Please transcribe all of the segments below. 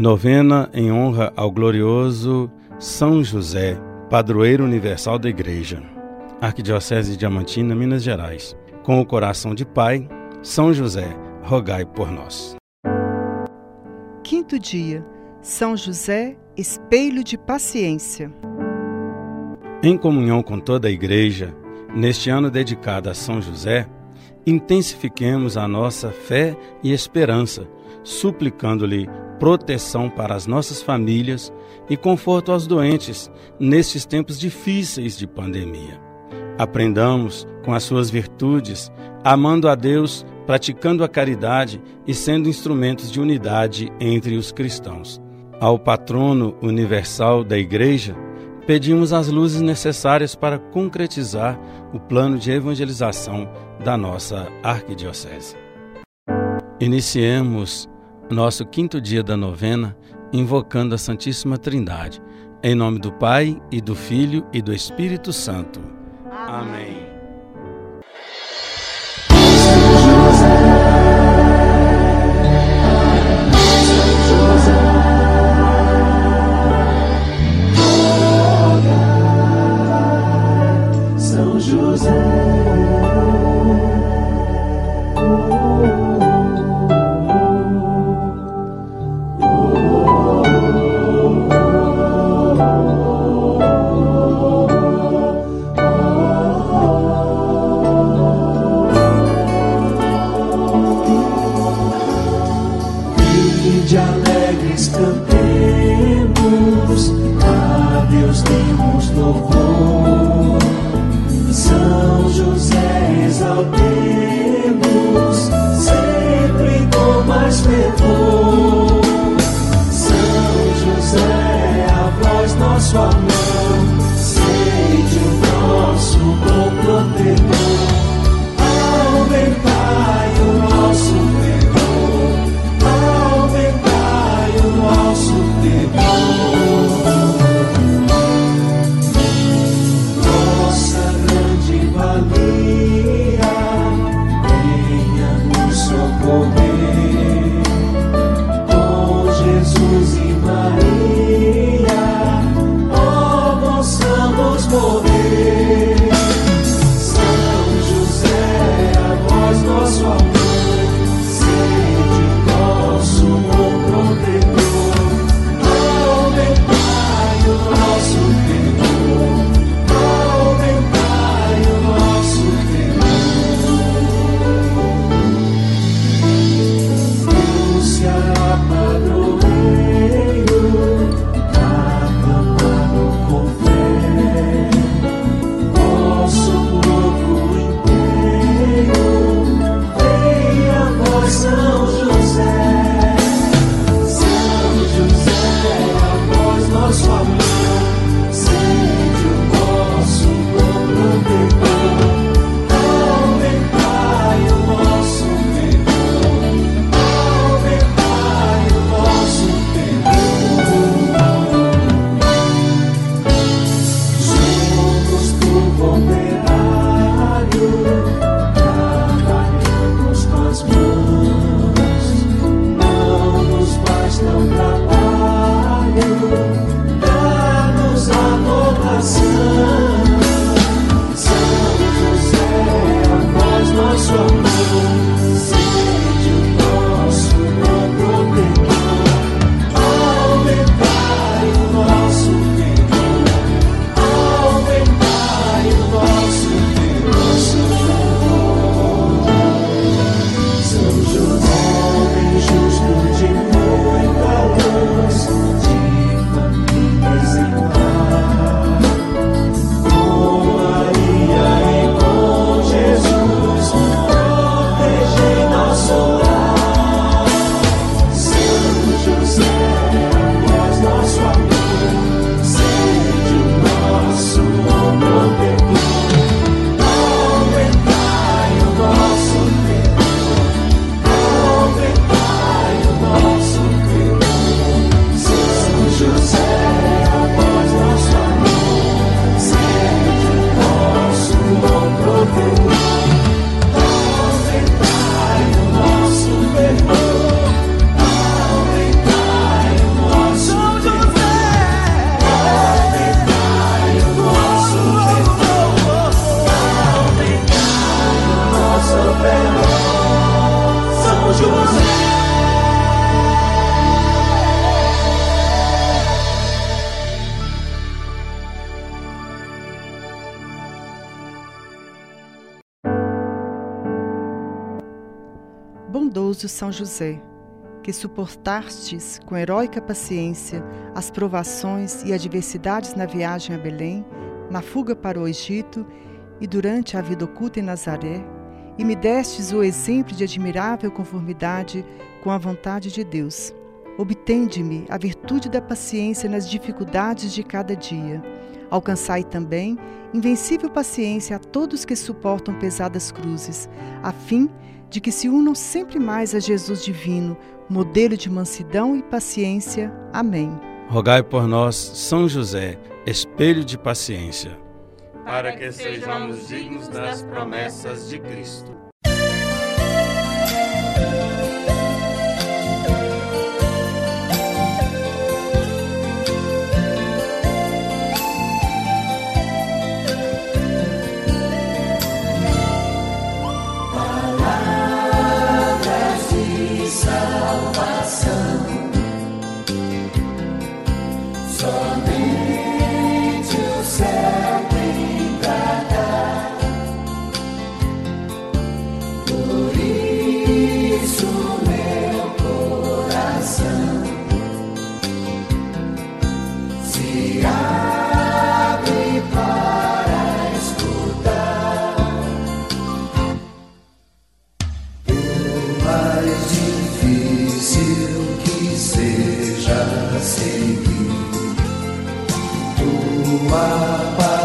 Novena em honra ao glorioso São José, padroeiro universal da Igreja. Arquidiocese de Diamantina, Minas Gerais. Com o coração de Pai, São José, rogai por nós. Quinto dia. São José, espelho de paciência. Em comunhão com toda a Igreja, neste ano dedicado a São José, intensifiquemos a nossa fé e esperança, suplicando-lhe proteção para as nossas famílias e conforto aos doentes nestes tempos difíceis de pandemia. Aprendamos com as suas virtudes, amando a Deus, praticando a caridade e sendo instrumentos de unidade entre os cristãos. Ao patrono universal da Igreja, pedimos as luzes necessárias para concretizar o plano de evangelização da nossa arquidiocese. Iniciemos nosso quinto dia da novena, invocando a Santíssima Trindade. Em nome do Pai, e do Filho, e do Espírito Santo. Amém. São José, que suportastes com heróica paciência as provações e adversidades na viagem a Belém, na fuga para o Egito e durante a vida oculta em Nazaré, e me destes o exemplo de admirável conformidade com a vontade de Deus. Obtende-me a virtude da paciência nas dificuldades de cada dia. Alcançai também invencível paciência a todos que suportam pesadas cruzes, a fim de que se unam sempre mais a Jesus divino, modelo de mansidão e paciência. Amém. Rogai por nós, São José, espelho de paciência, para que sejamos dignos das promessas de Cristo. mapa.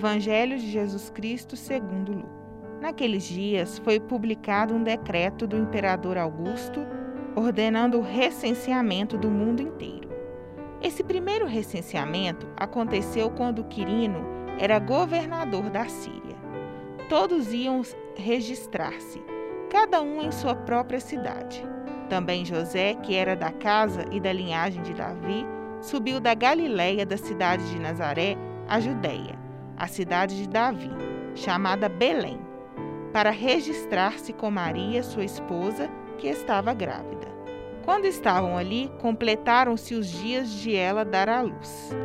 Evangelho de Jesus Cristo segundo Lucas. Naqueles dias foi publicado um decreto do imperador Augusto ordenando o recenseamento do mundo inteiro. Esse primeiro recenseamento aconteceu quando Quirino era governador da Síria. Todos iam registrar-se, cada um em sua própria cidade. Também José, que era da casa e da linhagem de Davi, subiu da Galiléia da cidade de Nazaré à Judéia a cidade de Davi, chamada Belém, para registrar-se com Maria, sua esposa, que estava grávida. Quando estavam ali, completaram-se os dias de ela dar à luz.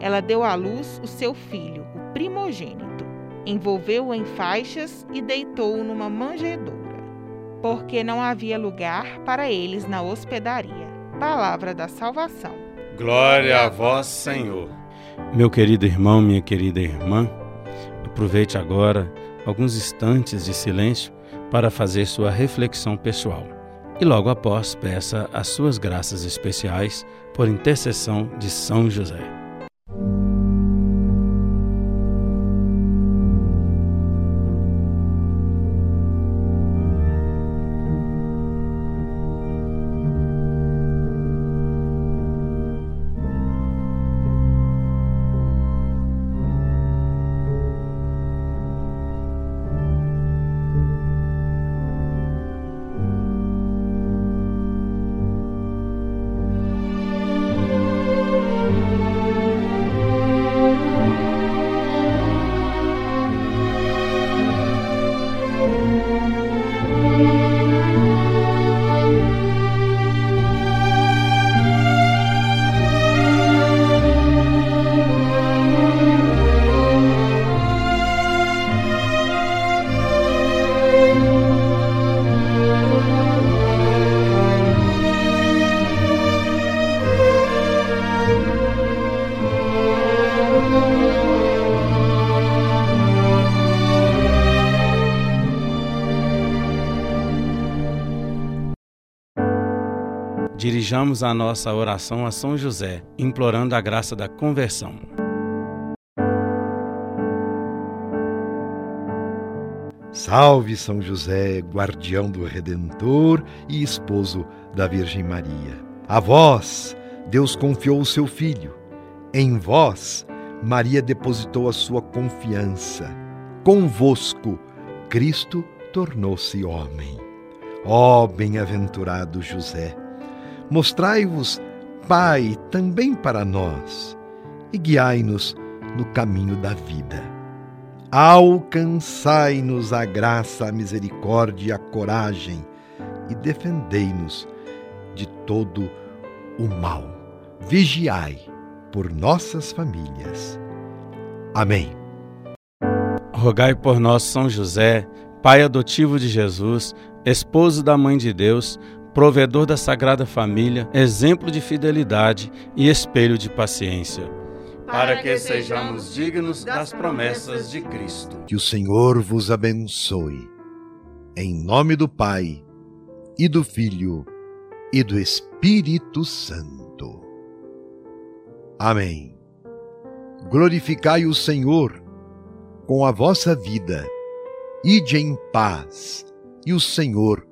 Ela deu à luz o seu filho, o primogênito, envolveu-o em faixas e deitou-o numa manjedoura, porque não havia lugar para eles na hospedaria. Palavra da salvação. Glória a vós, Senhor. Meu querido irmão, minha querida irmã, aproveite agora alguns instantes de silêncio para fazer sua reflexão pessoal. E logo após, peça as suas graças especiais por intercessão de São José. Dirijamos a nossa oração a São José, implorando a graça da conversão. Salve São José, guardião do Redentor e esposo da Virgem Maria. A vós, Deus confiou o seu Filho. Em vós, Maria depositou a sua confiança. Convosco, Cristo tornou-se homem. Ó bem-aventurado José! Mostrai-vos, Pai, também para nós, e guiai-nos no caminho da vida. Alcançai-nos a graça, a misericórdia e a coragem, e defendei-nos de todo o mal. Vigiai por nossas famílias. Amém. Rogai por nós, São José, Pai adotivo de Jesus, esposo da Mãe de Deus, provedor da Sagrada Família, exemplo de fidelidade e espelho de paciência. Para que sejamos dignos das promessas de Cristo. Que o Senhor vos abençoe. Em nome do Pai, e do Filho, e do Espírito Santo. Amém. Glorificai o Senhor com a vossa vida. Ide em paz, e o Senhor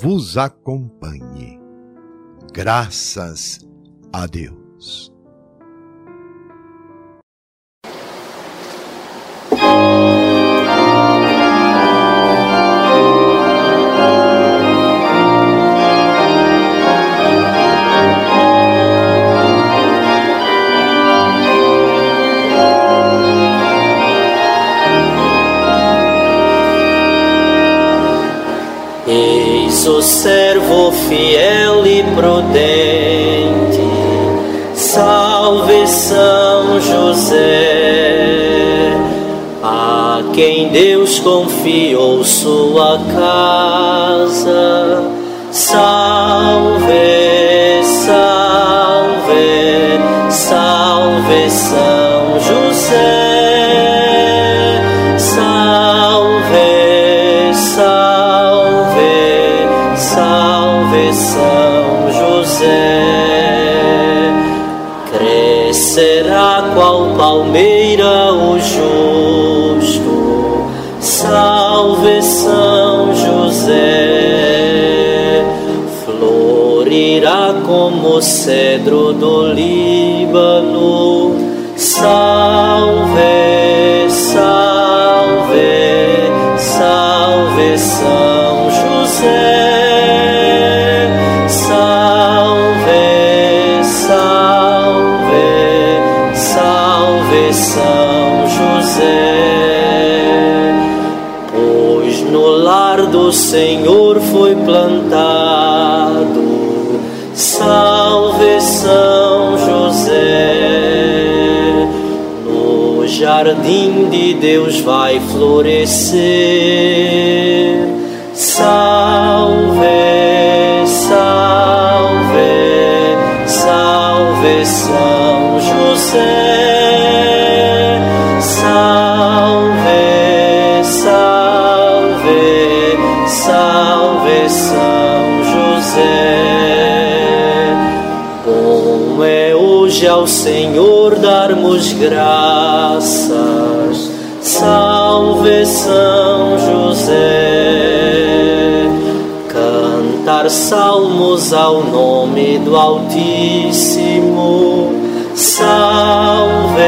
vos acompanhe. Graças a Deus. Servo fiel e prudente, salve São José, a quem Deus confiou sua casa, salve, O cedro do Líbano, salve, salve, salve São jardim de Deus vai florescer. Salve, salve, salve São José. Salve, salve, salve São José. Como é hoje ao Senhor darmos graças Cantar salmos ao nome do Altíssimo. Salve,